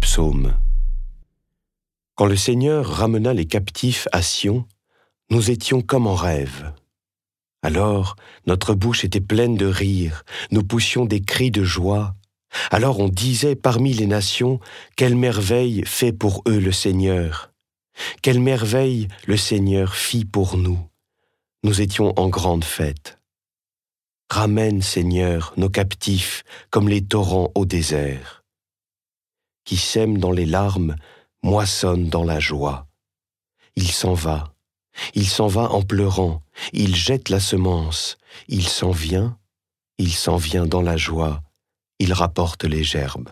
psaume. Quand le Seigneur ramena les captifs à Sion, nous étions comme en rêve. Alors notre bouche était pleine de rire, nous poussions des cris de joie. Alors on disait parmi les nations, quelle merveille fait pour eux le Seigneur. Quelle merveille le Seigneur fit pour nous. Nous étions en grande fête. Ramène, Seigneur, nos captifs comme les torrents au désert. Qui sème dans les larmes, moissonne dans la joie. Il s'en va, il s'en va en pleurant, il jette la semence, il s'en vient, il s'en vient dans la joie, il rapporte les gerbes.